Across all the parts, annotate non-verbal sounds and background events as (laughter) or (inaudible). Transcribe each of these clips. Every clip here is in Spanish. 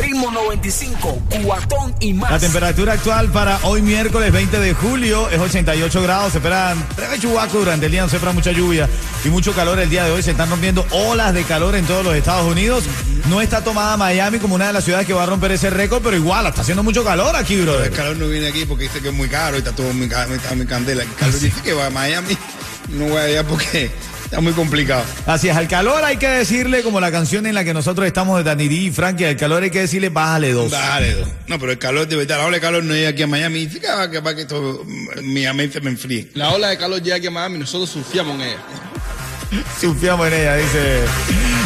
Ritmo 95, cuatón y más. La temperatura actual para hoy miércoles 20 de julio es 88 grados. Se esperan breve chubaco durante el día, no se espera mucha lluvia y mucho calor el día de hoy. Se están rompiendo olas de calor en todos los Estados Unidos. No está tomada Miami como una de las ciudades que va a romper ese récord, pero igual está haciendo mucho calor aquí, El brother. calor no viene aquí porque dice que es muy caro y está todo muy, ca- está muy candela. El calor dice que va a Miami. No voy allá porque está muy complicado. Así es, al calor hay que decirle, como la canción en la que nosotros estamos de Danny D y Frankie, al calor hay que decirle, bájale dos. Dale, do. No, pero el calor de verdad, la ola de calor no llega aquí a Miami. Dice que va que, va que esto, Miami se me enfríe. La ola de calor llega aquí a Miami, nosotros surfeamos en ella. Confiamos en ella, dice.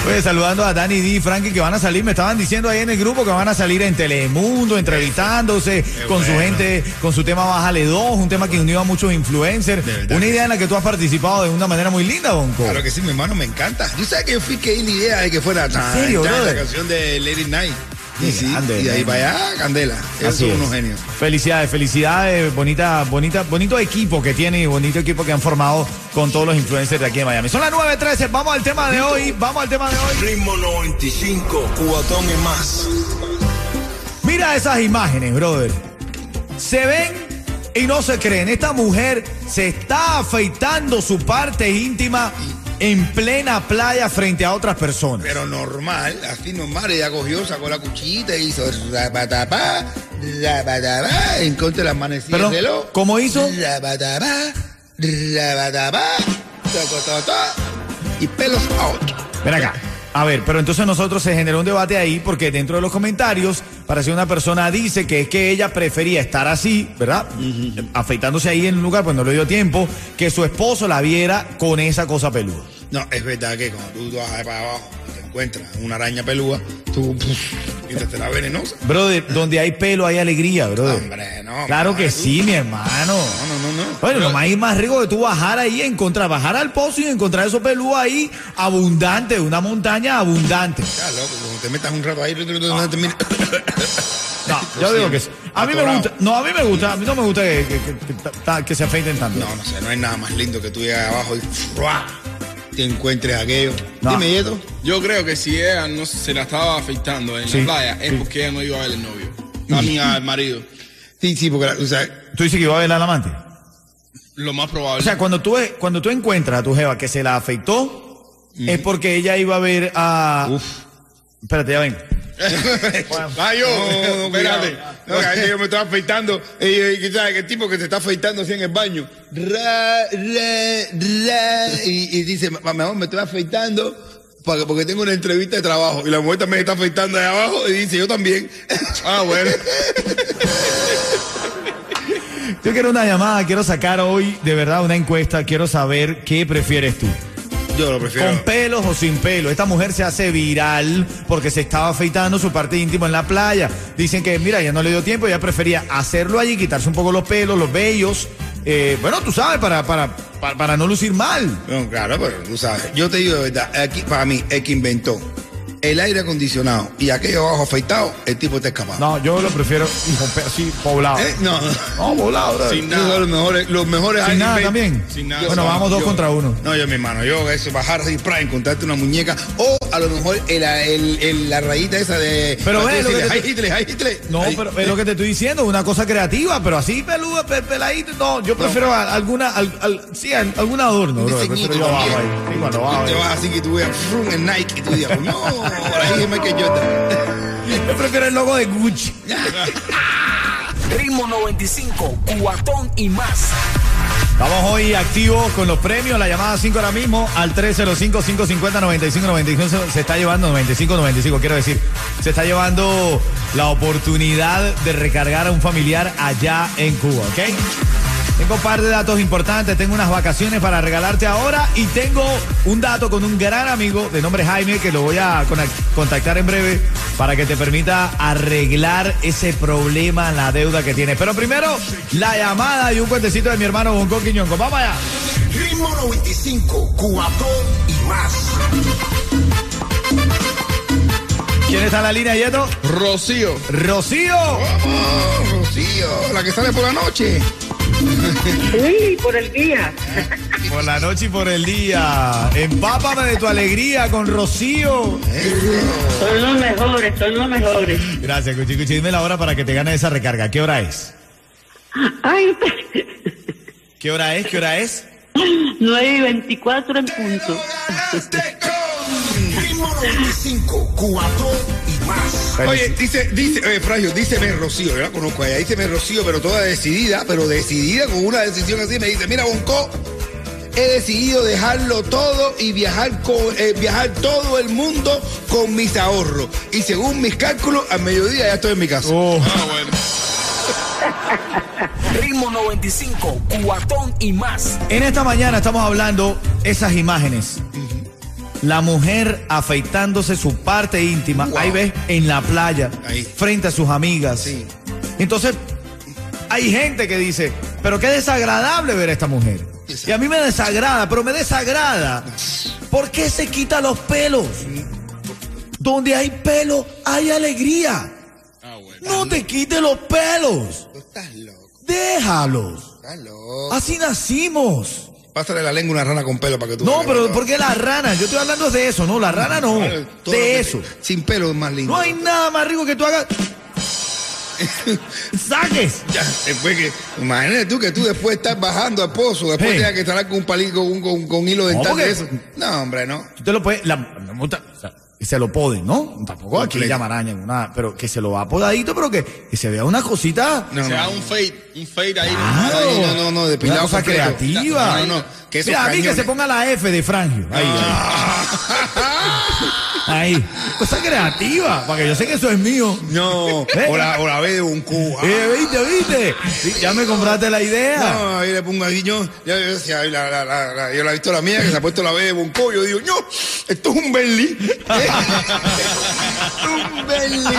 Oye, saludando a Danny D y Frankie que van a salir, me estaban diciendo ahí en el grupo que van a salir en Telemundo, entrevistándose con su gente, con su tema Bájale 2, un tema que unió a muchos influencers. Una idea en la que tú has participado de una manera muy linda, Bonco. Claro que sí, mi hermano, me encanta. Yo sabes que yo fui que di la idea de que fuera tan, serio, tan, brother? la canción de Lady Night. Sí, grande, y ahí para allá, Candela. Esos Así son es. unos genios. Felicidades, felicidades, bonita, bonita, bonito equipo que tiene y bonito equipo que han formado con todos los influencers de aquí de Miami. Son las 9.13, vamos al tema de hoy, vamos al tema de hoy. Ritmo 95, cuatón y más. Mira esas imágenes, brother. Se ven y no se creen. Esta mujer se está afeitando su parte íntima en plena playa frente a otras personas. Pero normal, así normal. Ella cogió, sacó la cuchillita y hizo rabatapá, rabatapá, en contra de las manecillas Perdón, reloj. ¿cómo hizo? Rabatapá, tacototá, y pelos out. Ven acá. A ver, pero entonces nosotros se generó un debate ahí porque dentro de los comentarios parece una persona dice que es que ella prefería estar así, ¿verdad? Afeitándose ahí en un lugar, pues no le dio tiempo, que su esposo la viera con esa cosa peluda. No, es verdad que cuando tú vas para abajo y te encuentras una araña pelúa, tú puf, te la venenosa. Brother, donde hay pelo hay alegría, brother. Hombre, no. Claro que tú- sí, mi hermano. No, no, no, no. Bueno, lo más, más rico que tú bajar ahí, encontrar, bajar al pozo y encontrar esos pelús ahí abundante, una montaña abundante. Ya, loco, cuando te metas un rato ahí, no te mires. No, yo digo que sí. A mí me gusta, no, a mí me gusta, a mí no me gusta que, que- que- que ta- que se afeiten tanto. No, no sé, no hay nada más lindo que tú llegas abajo y ¡frua! Te encuentres aquello. No. Dime, Yeto. Yo creo que si ella no se la estaba afeitando en Sí, la playa, es sí. porque ella no iba a ver el novio. A mí, al marido. Sí, sí, porque, la- o sea, ¿Tú dices que iba a ver al amante? Lo más probable. O sea, cuando tú, cuando tú encuentras a tu jeva que se la afeitó, es porque ella iba a ver a... Uf. Espérate, ya ven. Ah, yo, No, espérate. cuidado. No, que ayer yo me estaba afeitando. Y, y. El tipo que se está afeitando así en el baño. Ra, ra, ra, y, y dice, "Ma- mi amor, me estoy afeitando porque, porque tengo una entrevista de trabajo. Y la mujer también está afeitando ahí abajo y dice, yo también. Ah, bueno. Yo quiero una llamada, quiero sacar hoy de verdad una encuesta, quiero saber qué prefieres tú. Yo lo prefiero. ¿Con pelos o sin pelo? Esta mujer se hace viral porque se estaba afeitando su parte íntima en la playa. Dicen que, mira, ya no le dio tiempo, ella prefería hacerlo allí, quitarse un poco los pelos, los vellos. eh, bueno, tú sabes, para, para, para, para no lucir mal. No, claro, pero tú sabes. Yo te digo de verdad, aquí, para mí, el que inventó el aire acondicionado y aquello abajo afeitado, el tipo está escapado. No, yo lo prefiero así, poblado. ¿Eh? No, no. No, poblado, bro. Sin son los mejores, los mejores Sin aire nada también. Sin nada. Bueno, vamos dos Yo- contra uno. No, yo, mi hermano, yo, eso, bajar así, para encontrarte una muñeca, o a lo mejor el, el- el- la rayita esa de. Pero que decirle, te- "Ay, Hitler, ay, Hitler". No, pero es lo que te estoy diciendo, una cosa creativa, pero así peluda, pe- peladito, no, yo prefiero a- alguna, al, al- sí, algún adorno, Un bro, diseñito prefiero yo abajo también. ahí. Sí, cuando bajo Te ahí. vas así que tú veas en Nike y tú digas, no, por ahí es Michael Jordan. Yo prefiero el logo de Gucci. Ritmo 95, cuatón y más. Estamos hoy activos con los premios, la llamada 5 ahora mismo al 305-550-9595 se- se está llevando 95-95, quiero decir, se está llevando la oportunidad de recargar a un familiar allá en Cuba, ¿ok? Tengo un par de datos importantes, tengo unas vacaciones para regalarte ahora y tengo un dato con un gran amigo de nombre Jaime que lo voy a contactar en breve para que te permita arreglar ese problema, la deuda que tienes. Pero primero, la llamada y un cuentecito de mi hermano Bonco Quiñonco. Vamos allá. Ritmo 95, Cubatón y más. ¿Quién está en la línea, Yeto? Rocío. Rocío. Oh, Rocío, la que sale por la noche. Sí, por el día. Por la noche y por el día. Empápame de tu alegría con Rocío. Son los mejores, son los mejores. Gracias, Cuchi Cuchi. Dime la hora para que te gane esa recarga. ¿Qué hora es? Ay, ¿Qué hora es? ¿Qué hora es? 9 y 24 en punto. Ritmo 95, Cubatón y más. Oye, dice, dice, oye, Fragio, díceme Rocío, yo la conozco a ella, díceme Rocío, pero toda decidida, pero decidida con una decisión así, me dice, mira, Bonco, he decidido dejarlo todo y viajar con, eh, viajar todo el mundo con mis ahorros. Y según mis cálculos, al mediodía ya estoy en mi casa. Oh. Ah, (laughs) bueno. (laughs) Ritmo 95, Cubatón y más. En esta mañana estamos hablando esas imágenes. La mujer afeitándose su parte íntima, Wow. ahí ves, en la playa, Ahí. frente a sus amigas. Sí. Entonces, hay gente que dice, pero qué desagradable ver a esta mujer. Y a mí me desagrada, pero me desagrada. ¿Por qué se quita los pelos? Donde hay pelo, hay alegría. Ah, bueno. No te quites los pelos. Tú estás loco, Déjalos. estás loco. Así nacimos. Pásale la lengua a una rana con pelo para que tú No, pero ¿por qué la rana? Yo estoy hablando de eso, no, la rana no. De eso. Sin pelo es más lindo. No hay nada más rico que tú hagas. (laughs) Saques. Ya, después que, imagínate tú que tú después estás bajando al pozo, después Sí. tengas que estar con un palito, con, con, con hilo dental de eso. No, hombre, no. Tú te lo puedes. La, o sea, que se lo poden, ¿no? Tampoco aquí Completo. llaman araña, nada, pero que se lo va podadito, pero que, que se vea una cosita. No, Se no. da un fade, un fade ahí. Claro. Ay, no, no, no, depilado Una cosa completo. creativa. No, no, no, que Mira, a mí que se ponga la F de Frangio. Ahí, ahí. (laughs) Ahí. Cosa creativa, para que yo sé que eso es mío. No, ¿Eh? o la, o la B de un cubo. Eh, ¿Viste, viste? Sí, Ya me compraste la idea. No, ahí le pongo ahí, yo, yo, yo decía, la, la, la, la- yo la he visto la mía, que se ha puesto la B de Bonco, yo digo, no, esto es un Bentley. (laughs) un Bentley.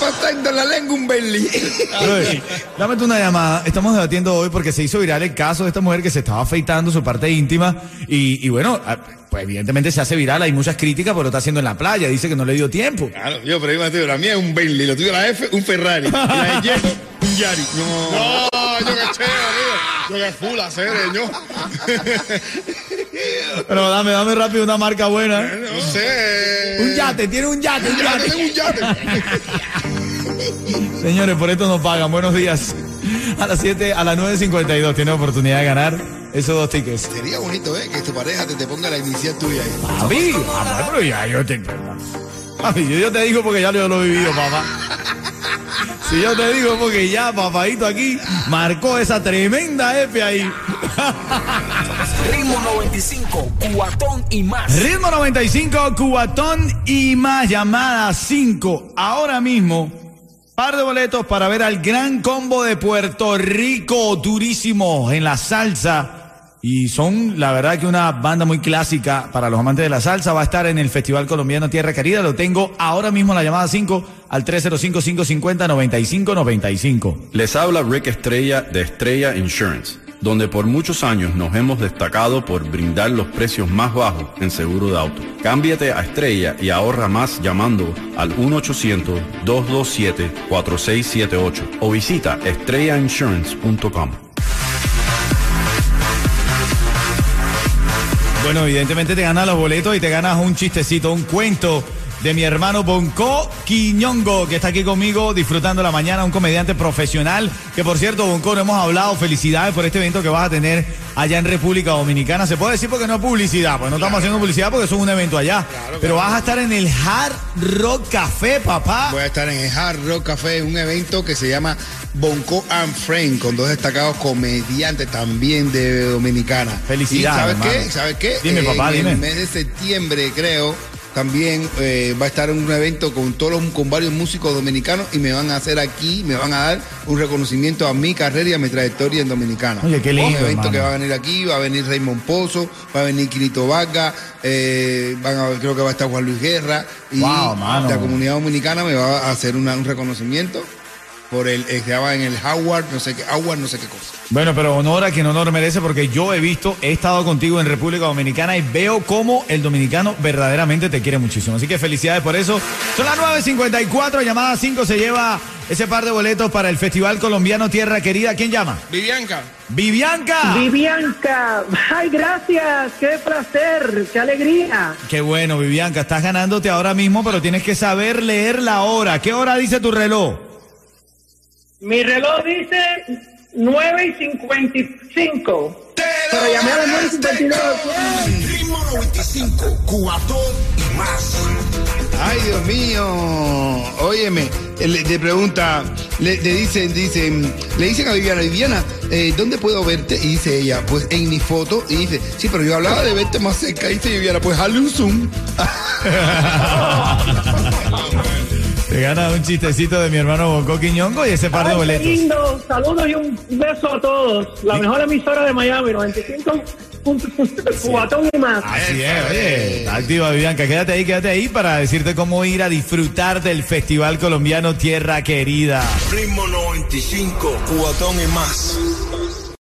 Pasando la lengua un Bentley. Brother, Dame tú una llamada. Estamos debatiendo hoy porque se hizo viral el caso de esta mujer que se estaba afeitando su parte íntima y, y bueno, ah, pues evidentemente se hace viral. Hay muchas críticas, pero lo está haciendo en la playa. Dice que no le dio tiempo. Claro, yo, pero imagínate, la mía es un Bentley, lo tuyo la F, un Ferrari. La de (laughs) un Yari. No. No, yo qué chévere, yo qué full hacer, yo. (laughs) Pero dame, dame rápido una marca buena. No sé. Un yate, tiene un yate, un Ya yate. tengo un yate. (laughs) Señores, por esto nos pagan. Buenos días. A las 7, a las 9.52 tiene oportunidad de ganar esos dos tickets. Sería bonito, ¿eh? Que tu pareja te, te ponga la inicial tuya ahí. Papi, ah, pero ya yo te. Papi, yo, yo te digo porque ya yo lo he vivido, papá. Si yo te digo porque ya, papadito aquí marcó esa tremenda F ahí. Ritmo 95, Cubatón y más. Ritmo 95, Cubatón y más llamada 5. Ahora mismo, par de boletos para ver al gran combo de Puerto Rico, durísimo en la salsa. Y son, la verdad, que una banda muy clásica para los amantes de la salsa. Va a estar en el Festival Colombiano Tierra Querida. Lo tengo ahora mismo en la llamada 5 al 305-550-9595. Les habla Rick Estrella de Estrella Insurance, donde por muchos años nos hemos destacado por brindar los precios más bajos en seguro de auto. Cámbiate a Estrella y ahorra más llamando al 1-800-227-4678 o visita estrellainsurance.com. Bueno, evidentemente te ganas los boletos y te ganas un chistecito, un cuento de mi hermano Bonco Quiñongo, que está aquí conmigo disfrutando la mañana, un comediante profesional, que por cierto, Bonco, no hemos hablado, felicidades por este evento que vas a tener allá en República Dominicana. Se puede decir porque no es publicidad, pues no estamos haciendo publicidad porque eso es un evento allá. Pero vas a estar en el Hard Rock Café, papá. Voy a estar en el Hard Rock Café, un evento que se llama Bonco and Friend, con dos destacados comediantes también de Dominicana. Felicidades, ¿Y sabes hermano. qué? ¿Sabes qué? Dime, papá, en dime. el mes de septiembre, creo, también eh, va a estar un evento con todos los- con varios músicos dominicanos y me van a hacer aquí, me van a dar un reconocimiento a mi carrera y a mi trayectoria en Dominicana. Oye, qué lindo, Un evento hermano. que va a venir aquí, va a venir Raymond Pozo, va a venir Quirito Vargas, eh, van a- creo que va a estar Juan Luis Guerra y Wow, la comunidad dominicana me va a hacer una- un reconocimiento por el, eh, se llama en el Howard, no sé qué, Howard, no sé qué cosa. Bueno, pero honor a quien honor merece porque yo he visto, he estado contigo en República Dominicana y veo cómo el dominicano verdaderamente te quiere muchísimo. Así que felicidades por eso. Son las 9.54, llamada 5 se lleva ese par de boletos para el Festival Colombiano Tierra Querida. ¿Quién llama? Vivianca. Vivianca. Vivianca, ay, gracias, qué placer, qué alegría. Qué bueno, Vivianca, estás ganándote ahora mismo, pero tienes que saber leer la hora. ¿Qué hora dice tu reloj? Mi reloj dice 9 y 55. Pero llamé a las 9 y 52. Ritmo 95, cuatón y más. Ay, Dios mío. Óyeme, le, le pregunta, le, le dicen, dicen, le dicen a Viviana, Viviana, eh, ¿dónde puedo verte? Y dice ella, pues en mi foto. Y dice, sí, pero yo hablaba de verte más cerca. Y dice Viviana, pues hazle un zoom. (laughs) Te gana un chistecito de mi hermano Bonco Quiñongo y ese par de boletos. lindo, saludos y un beso a todos. La mejor emisora de Miami, 95 cubatón y más. Así es, oye. Está activa Vivianca. Quédate ahí, quédate ahí para decirte cómo ir a disfrutar del Festival Colombiano Tierra Querida. Ritmo 95, cuatón y más.